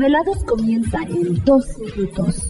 Desvelados comienzan en 2 minutos.